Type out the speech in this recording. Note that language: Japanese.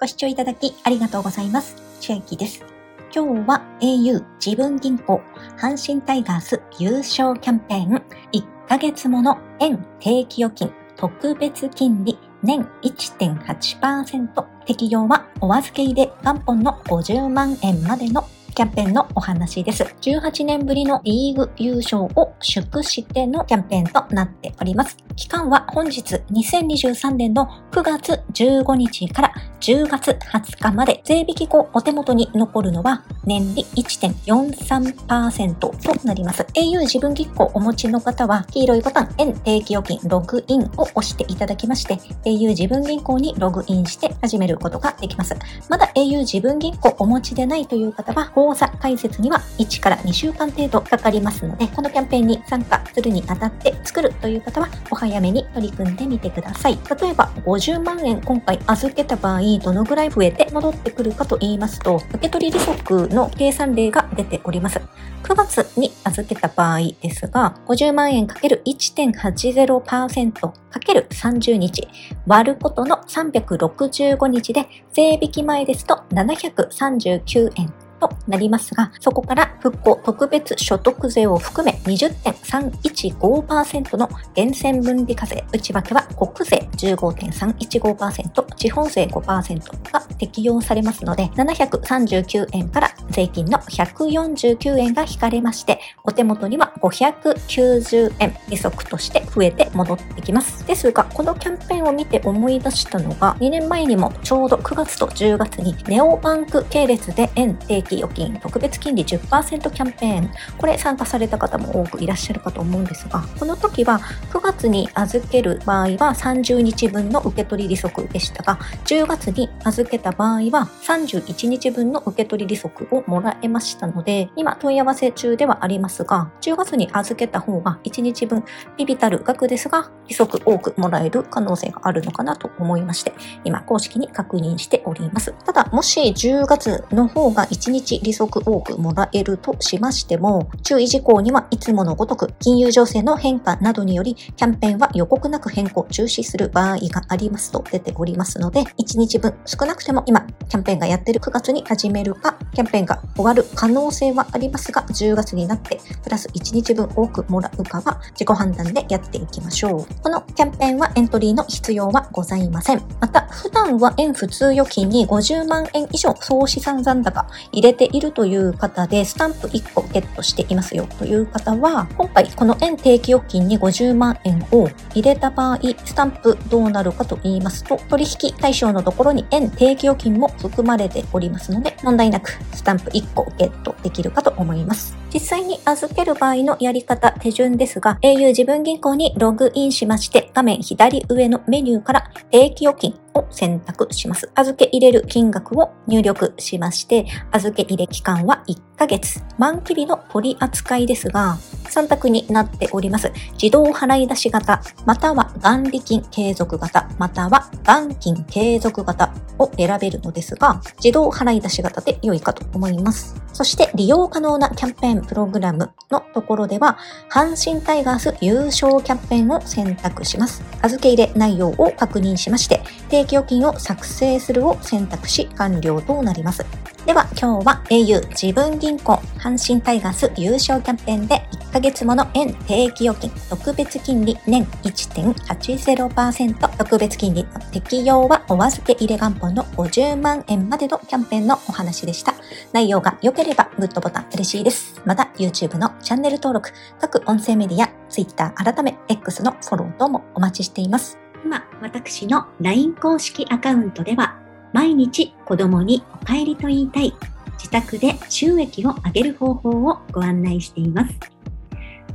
ご視聴いただきありがとうございます。千秋です。今日は au 自分銀行阪神タイガース優勝キャンペーン1ヶ月もの円定期預金特別金利年1.8%適用はお預け入れ元本の50万円までのキャンペーンのお話です。18年ぶりのリーグ優勝を祝してのキャンペーンとなっております。期間は本日2023年の9月15日から10月20日まで税引き後お手元に残るのは年利1.43%となります。au 自分銀行お持ちの方は黄色いボタン円定期預金ログインを押していただきまして au 自分銀行にログインして始めることができます。まだ au 自分銀行お持ちでないという方は講座解説には1から2週間程度かかりますので、このキャンペーンに参加するにあたって作るという方はお早早めに取り組んでみてください。例えば50万円今回預けた場合、どのぐらい増えて戻ってくるかと言いますと、受取利息の計算例が出ております。9月に預けた場合ですが、50万円 ×1.80%×30 日割ることの365日で税引き前ですと739円となりますが、そこから復興特別所得税を含め20.315%の源泉分離課税、内訳は国税15.315%、地方税5%が適用されますので、739円から税金の149円が引かれまして、お手元には590円利息として増えて戻ってきます。ですが、このキャンペーンを見て思い出したのが、2年前にもちょうど9月と10月にネオバンク系列で円定期預金特別金利10%キャンペーン、これ参加された方も多くいらっしゃるかと思うんですが、この時は9月に預ける場合は30日分の受け取り利息でしたが、10月に預けた場合は31日分の受け取り利息をもらえましたので、今問い合わせ中ではありますが、10月に預けた方が1日分ビビたる額ですが、利息多くもらえる可能性があるのかなと思いまして、今公式に確認しております。ただ、もし10月の方が1日日利息多くもらえるとしましても、注意事項にはいつものごとく金融情勢の変化などにより、キャンペーンは予告なく変更、中止する場合がありますと出ておりますので、1日分少なくても今、キャンペーンがやってる9月に始めるか、キャンペーンが終わる可能性はありますが、10月になってプラス1日分多くもらうかは自己判断でやっていきましょう。このキャンペーンはエントリーの必要はございません。また、普段は円普通預金に50万円以上総資産残高入れれているという方で、スタンプ1個ゲットしていますよという方は、今回この円定期預金に50万円を入れた場合、スタンプどうなるかと言いますと、取引対象のところに円定期預金も含まれておりますので、問題なくスタンプ1個ゲットできるかと思います。実際に預ける場合のやり方、手順ですが、au 自分銀行にログインしまして、画面左上のメニューから定期預金を選択します。預け入れる金額を入力しまして、預け入れ期間は1ヶ月。満期日の取り扱いですが、3択になっております。自動払い出し型、または元利金継続型、または元金継続型を選べるのですが、自動払い出し型で良いかと思います。そして利用可能なキャンペーンプログラムのところでは、阪神タイガース優勝キャンペーンを選択します。預け入れ内容を確認しまして、定期預金を作成するを選択し完了となります。では今日は au 自分銀行阪神タイガース優勝キャンペーンで1ヶ月もの円定期預金特別金利年1.80%特別金利の適用はお預け入れ元本の50万円までのキャンペーンのお話でした。内容が良ければグッドボタン嬉しいです。また YouTube のチャンネル登録、各音声メディア、Twitter 改め X のフォロー等もお待ちしています。今、私の LINE 公式アカウントでは毎日子供にお帰りと言いたい自宅で収益を上げる方法をご案内しています。